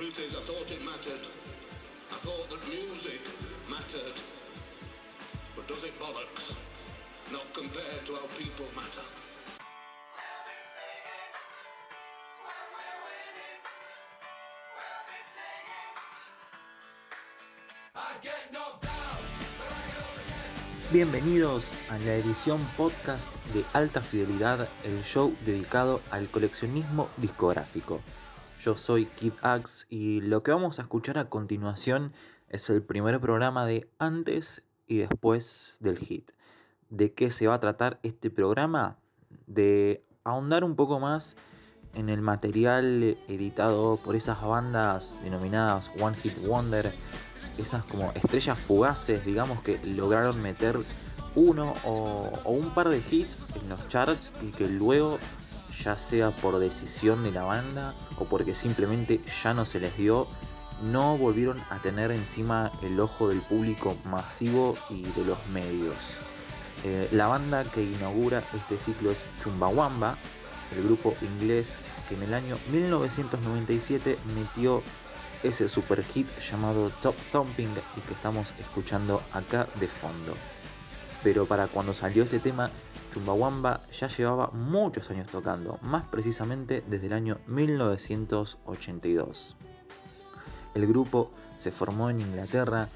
truth is, I thought it mattered. I thought that music mattered. But does it bollocks? Not compared to how people matter. Bienvenidos a la edición podcast de Alta Fidelidad, el show dedicado al coleccionismo discográfico. Yo soy Kid Axe y lo que vamos a escuchar a continuación es el primer programa de antes y después del hit. ¿De qué se va a tratar este programa? De ahondar un poco más en el material editado por esas bandas denominadas One Hit Wonder esas como estrellas fugaces, digamos, que lograron meter uno o, un par de hits en los charts y que luego, ya sea por decisión de la banda o porque simplemente ya no se les dio, no volvieron a tener encima el ojo del público masivo y de los medios. Eh, la banda que inaugura este ciclo es Chumbawamba, el grupo inglés que en el año 1997 metió ese super hit llamado Top Thumping y que estamos escuchando acá de fondo. Pero para cuando salió este tema, Chumbawamba ya llevaba muchos años tocando, más precisamente desde el año 1982. El grupo se formó en Inglaterra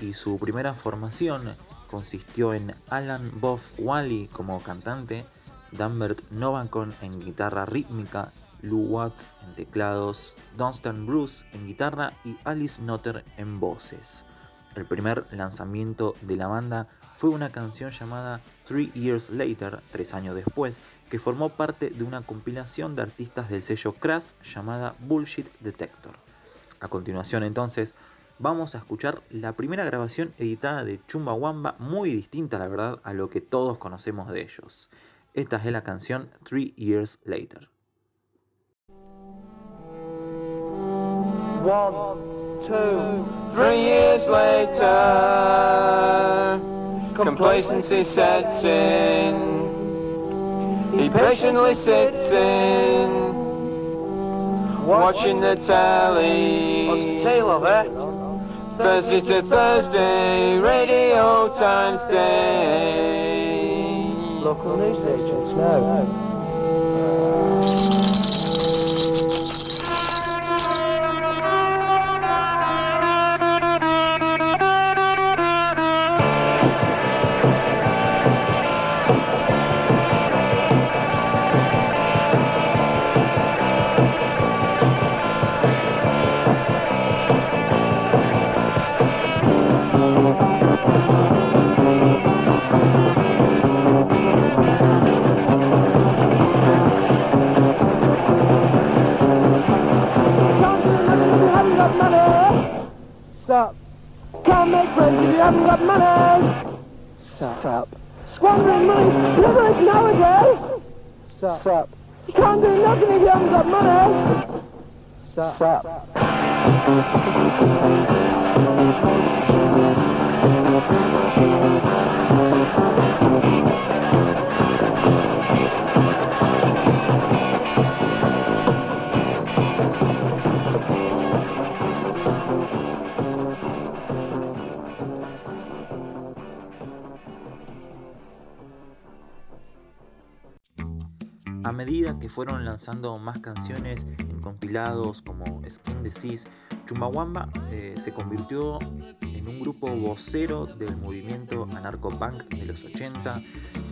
y su primera formación consistió en Alan Boff Wally como cantante, Danbert Novakon en guitarra rítmica Lou Watts en teclados, Dunstan Bruce en guitarra y Alice Notter en voces. El primer lanzamiento de la banda fue una canción llamada Three Years Later, tres años después, que formó parte de una compilación de artistas del sello Crash llamada Bullshit Detector. A continuación entonces vamos a escuchar la primera grabación editada de Chumbawamba, muy distinta la verdad a lo que todos conocemos de ellos. Esta es la canción Three Years Later. One, two, three years later, complacency sets in. He patiently sits in, watching the telly. What's the tale of it? Thursday to Thursday, radio times day. Local news agents, no. A medida que fueron lanzando más canciones compilados como Skin Disease, Chumbawamba eh, se convirtió en un grupo vocero del movimiento anarcopunk de los 80,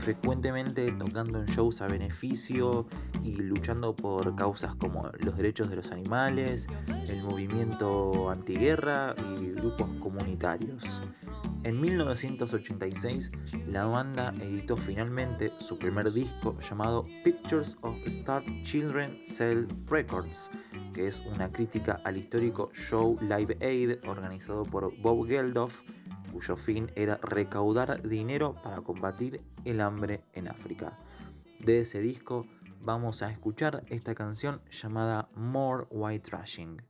frecuentemente tocando en shows a beneficio y luchando por causas como los derechos de los animales, el movimiento antiguerra y grupos comunitarios. En 1986, la banda editó finalmente su primer disco llamado Pictures of Star Children Cell Records, que es una crítica al histórico show Live Aid organizado por Bob Geldof, cuyo fin era recaudar dinero para combatir el hambre en África. De ese disco vamos a escuchar esta canción llamada More White Trashing.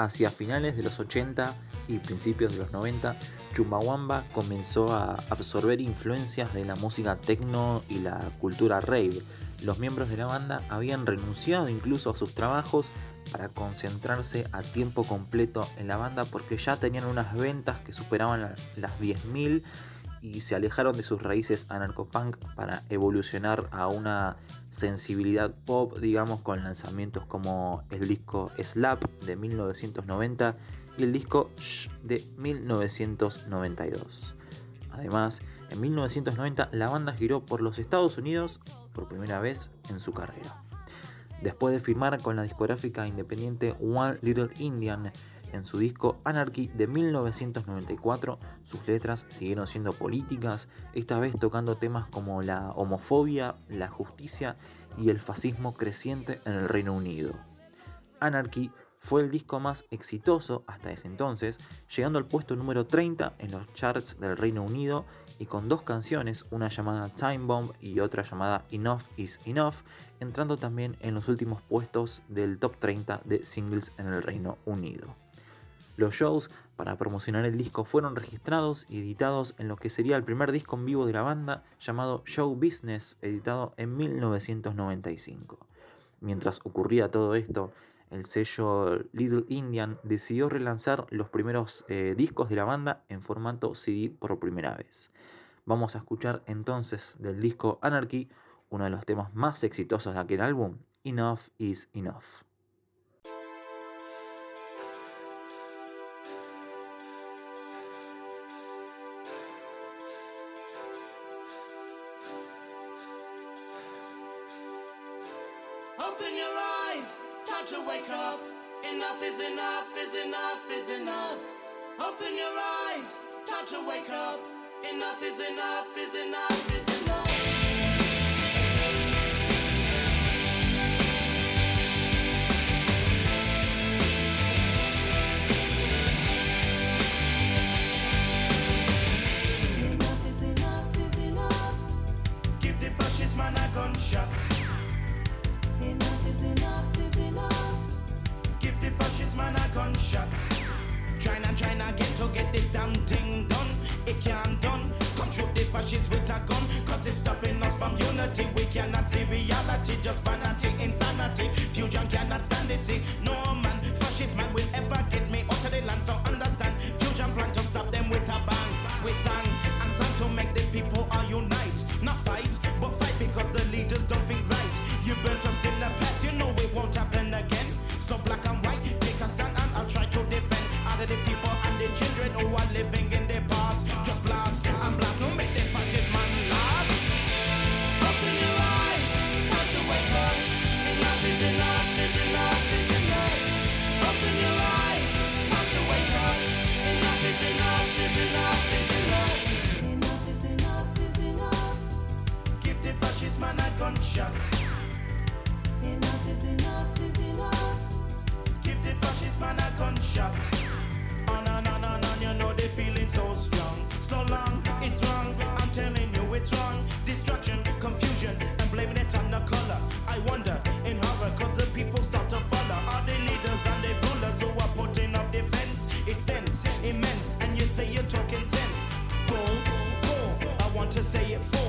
Hacia finales de los 80 y principios de los 90, Chumbawamba comenzó a absorber influencias de la música techno y la cultura rave. Los miembros de la banda habían renunciado incluso a sus trabajos para concentrarse a tiempo completo en la banda porque ya tenían unas ventas que superaban la- las 10.000 y se alejaron de sus raíces anarcopunk para evolucionar a una sensibilidad pop, digamos, con lanzamientos como el disco Slap de 1990 y el disco Shh de 1992. Además, en 1990 la banda giró por los Estados Unidos por primera vez en su carrera. Después de firmar con la discográfica independiente One Little Indian en su disco Anarchy de 1994, sus letras siguieron siendo políticas, esta vez tocando temas como la homofobia, la justicia y el fascismo creciente en el Reino Unido. Anarchy fue el disco más exitoso hasta ese entonces, llegando al puesto número 30 en los charts del Reino Unido y con dos canciones, una llamada Time Bomb y otra llamada Enough is Enough, entrando también en los últimos puestos del top 30 de singles en el Reino Unido. Los shows para promocionar el disco fueron registrados y editados en lo que sería el primer disco en vivo de la banda llamado Show Business, editado en 1995. Mientras ocurría todo esto, el sello Little Indian decidió relanzar los primeros eh, discos de la banda en formato CD por primera vez. Vamos a escuchar entonces del disco Anarchy uno de los temas más exitosos de aquel álbum, Enough is Enough. Open your eyes, time to wake up. Enough is enough, is enough, is enough. Open your eyes, time to wake up. Enough is enough, is enough. Is we sign say you're talking sense. Boom, boom. I want to say it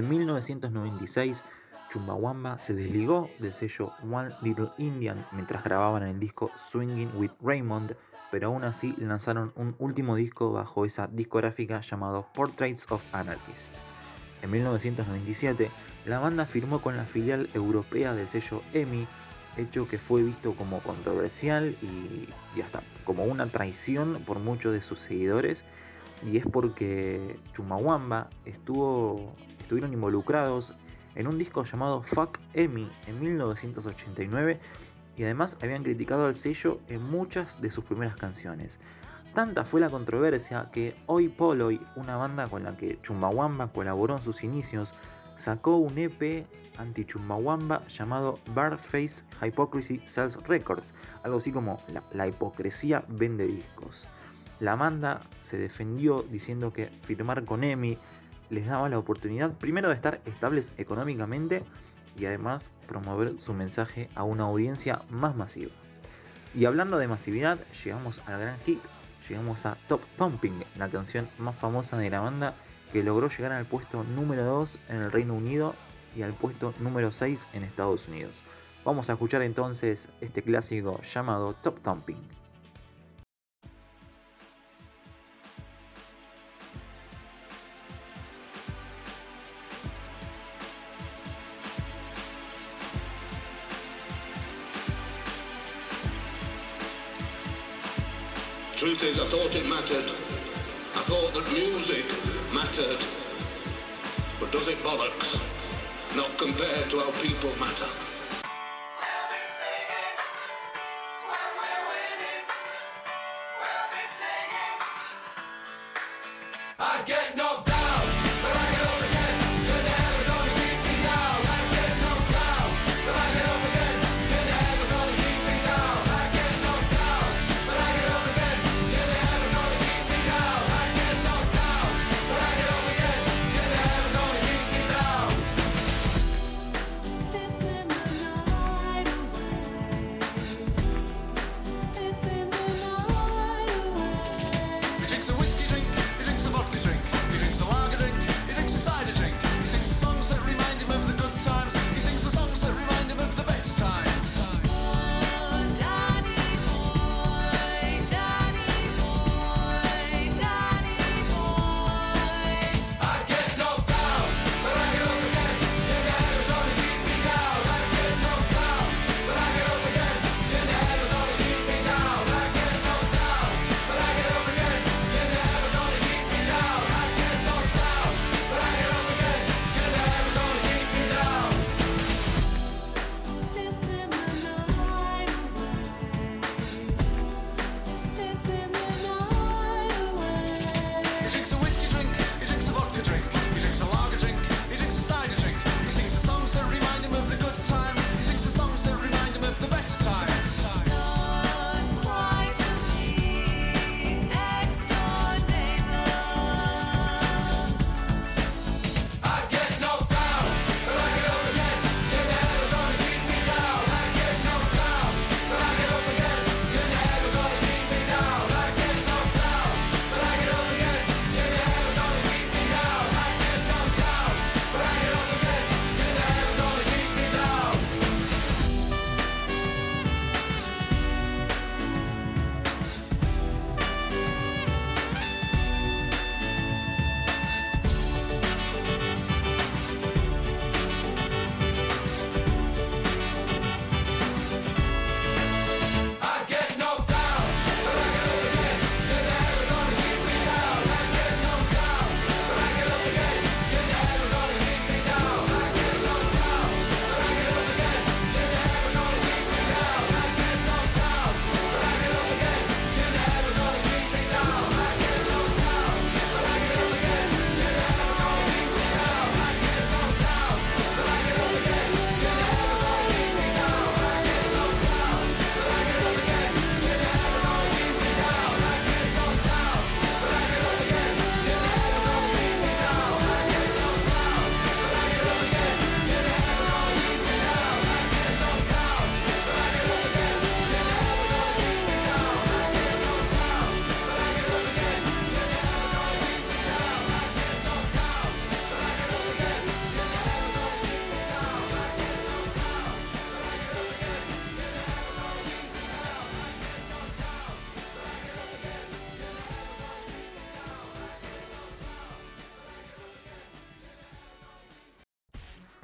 En 1996, Chumbawamba se desligó del sello One Little Indian mientras grababan el disco Swinging with Raymond, pero aún así lanzaron un último disco bajo esa discográfica llamado Portraits of Anarchists. En 1997, la banda firmó con la filial europea del sello EMI, hecho que fue visto como controversial y, y hasta como una traición por muchos de sus seguidores, y es porque Chumahuamba estuvo, estuvieron involucrados en un disco llamado Fuck Emmy en 1989 y además habían criticado al sello en muchas de sus primeras canciones. Tanta fue la controversia que Hoy Poloy, una banda con la que Chumbawamba colaboró en sus inicios, sacó un EP anti-Chumbawamba llamado Barface Hypocrisy Sells Records, algo así como la, la hipocresía vende discos. La Amanda se defendió diciendo que firmar con EMI les daba la oportunidad primero de estar estables económicamente y además promover su mensaje a una audiencia más masiva. Y hablando de masividad, llegamos al gran hit, llegamos a Top Thumping, la canción más famosa de la banda que logró llegar al puesto número 2 en el Reino Unido y al puesto número 6 en Estados Unidos. Vamos a escuchar entonces este clásico llamado Top Thumping. thought it mattered. I thought that music mattered. But does it bollocks? Not compared to how people matter.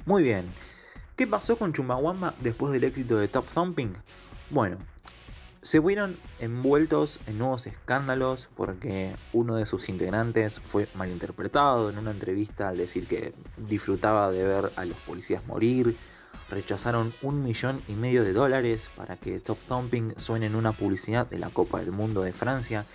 Muy bien. ¿Qué pasó con Chumbawamba después del éxito de Top Thumping? Bueno, se vieron envueltos en nuevos escándalos porque uno de sus integrantes fue malinterpretado en una entrevista al decir que disfrutaba de ver a los policías morir. Rechazaron un millón y medio de dólares para que Top Thumping suene en una publicidad de la Copa del Mundo de Francia.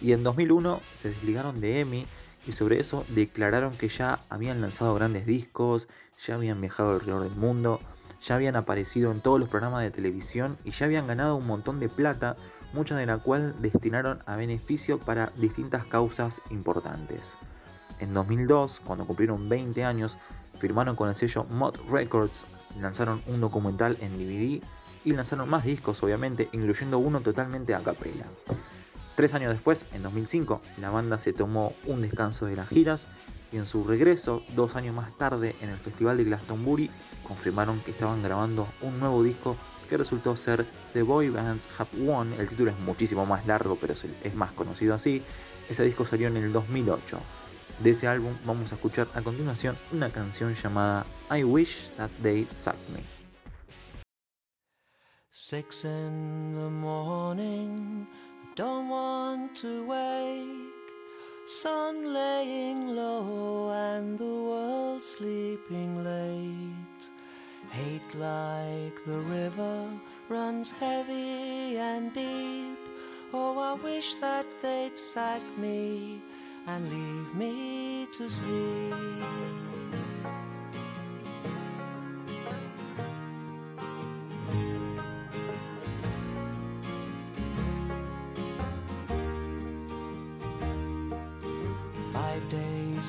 Y en 2001 se desligaron de EMI y sobre eso declararon que ya habían lanzado grandes discos, ya habían viajado alrededor del mundo, ya habían aparecido en todos los programas de televisión y ya habían ganado un montón de plata, mucha de la cual destinaron a beneficio para distintas causas importantes. En 2002, cuando cumplieron 20 años, firmaron con el sello Mod Records, lanzaron un documental en DVD y lanzaron más discos, obviamente, incluyendo uno totalmente a capela. Tres años después, en 2005, la banda se tomó un descanso de las giras y en su regreso, dos años más tarde, en el Festival de Glastonbury, confirmaron que estaban grabando un nuevo disco que resultó ser The Boy Bands Have Won. El título es muchísimo más largo, pero es más conocido así. Ese disco salió en el 2008. De ese álbum vamos a escuchar a continuación una canción llamada I Wish That They Sucked Me. Six in the morning, don't want to wake. Sun laying low and the world sleeping late. Hate like the river runs heavy and deep. Oh, I wish that they'd sack me and leave me to sleep.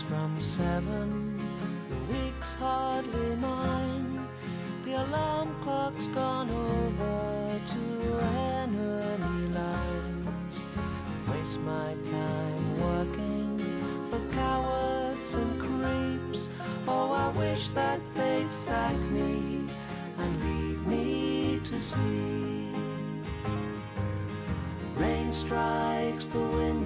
From seven, the week's hardly mine. The alarm clock's gone over to enemy lines. Waste my time working for cowards and creeps. Oh, I wish that they'd sack me and leave me to sleep. Rain strikes the window,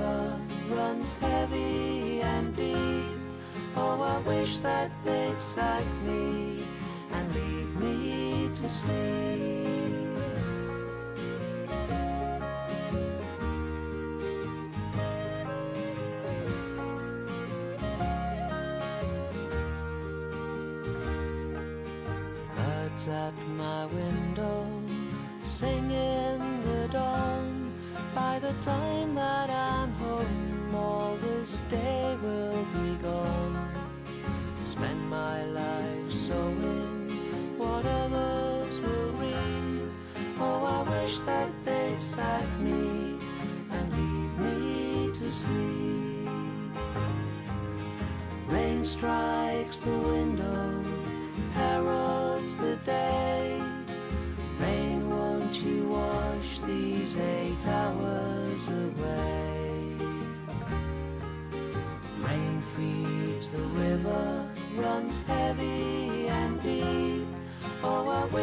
river, runs heavy and deep. Oh, I wish that they'd sack me and leave me to sleep. Birds at my window sing in the dawn. By the time that I'm day will be gone. Spend my life sowing what others will reap. Oh, I wish that they'd sack me and leave me to sleep. Rain strikes the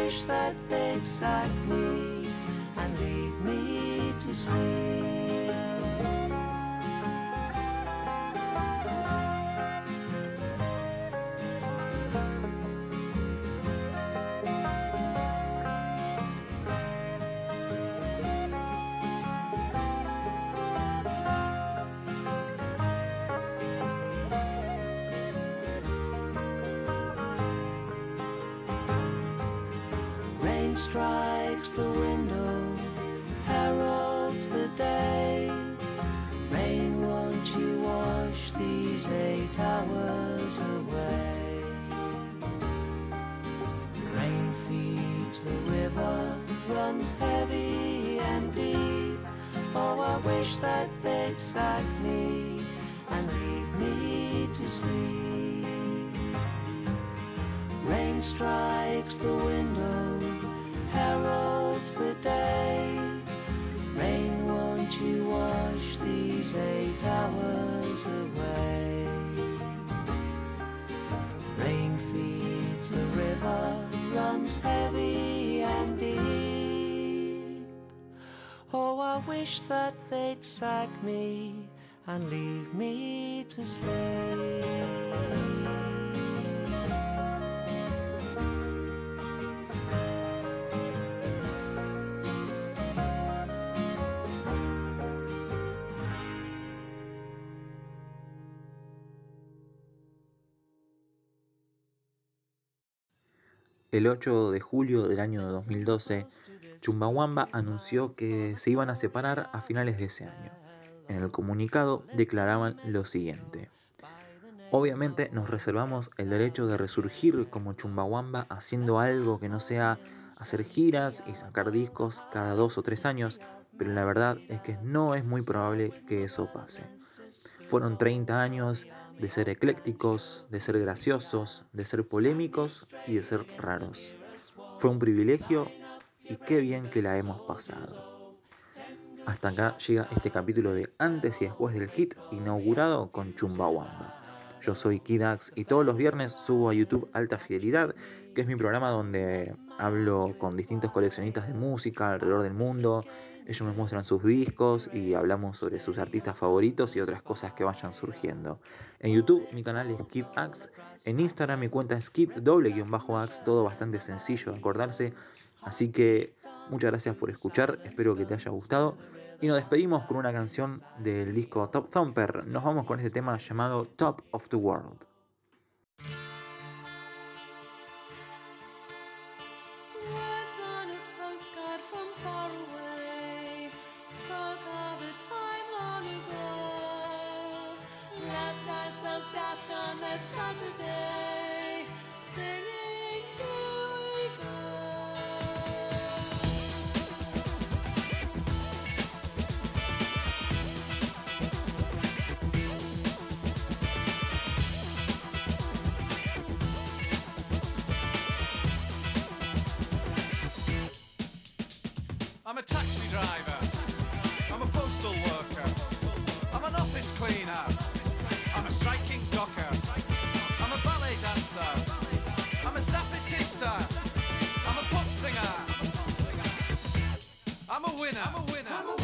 wish that they'd sack me and leave me to sleep. That they'd sack me and leave me to sleep. Rain strikes the window, heralds the day. Rain, won't you wash these eight hours away? Rain feeds the river, runs heavy wish that they'd sack me and leave me to stay. El 8 de julio del año 2012, Chumbawamba anunció que se iban a separar a finales de ese año. En el comunicado declaraban lo siguiente. Obviamente nos reservamos el derecho de resurgir como Chumbawamba haciendo algo que no sea hacer giras y sacar discos cada dos o tres años, pero la verdad es que no es muy probable que eso pase. Fueron 30 años de ser eclécticos, de ser graciosos, de ser polémicos y de ser raros. Fue un privilegio y qué bien que la hemos pasado. Hasta acá llega este capítulo de antes y después del hit inaugurado con Chumbawamba. Yo soy Kidax y todos los viernes subo a YouTube Alta Fidelidad, que es mi programa donde hablo con distintos coleccionistas de música alrededor del mundo. Ellos me muestran sus discos y hablamos sobre sus artistas favoritos y otras cosas que vayan surgiendo. En YouTube mi canal es KidAx, en Instagram mi cuenta es Kid doble Ax, todo bastante sencillo de acordarse. Así que muchas gracias por escuchar, espero que te haya gustado. Y nos despedimos con una canción del disco Top Thumper. Nos vamos con este tema llamado Top of the World. I'm a taxi driver. I'm a postal worker. I'm an office cleaner. I'm a striking docker. I'm a ballet dancer. I'm a zapatista. I'm a pop singer. I'm a winner. I'm a winner.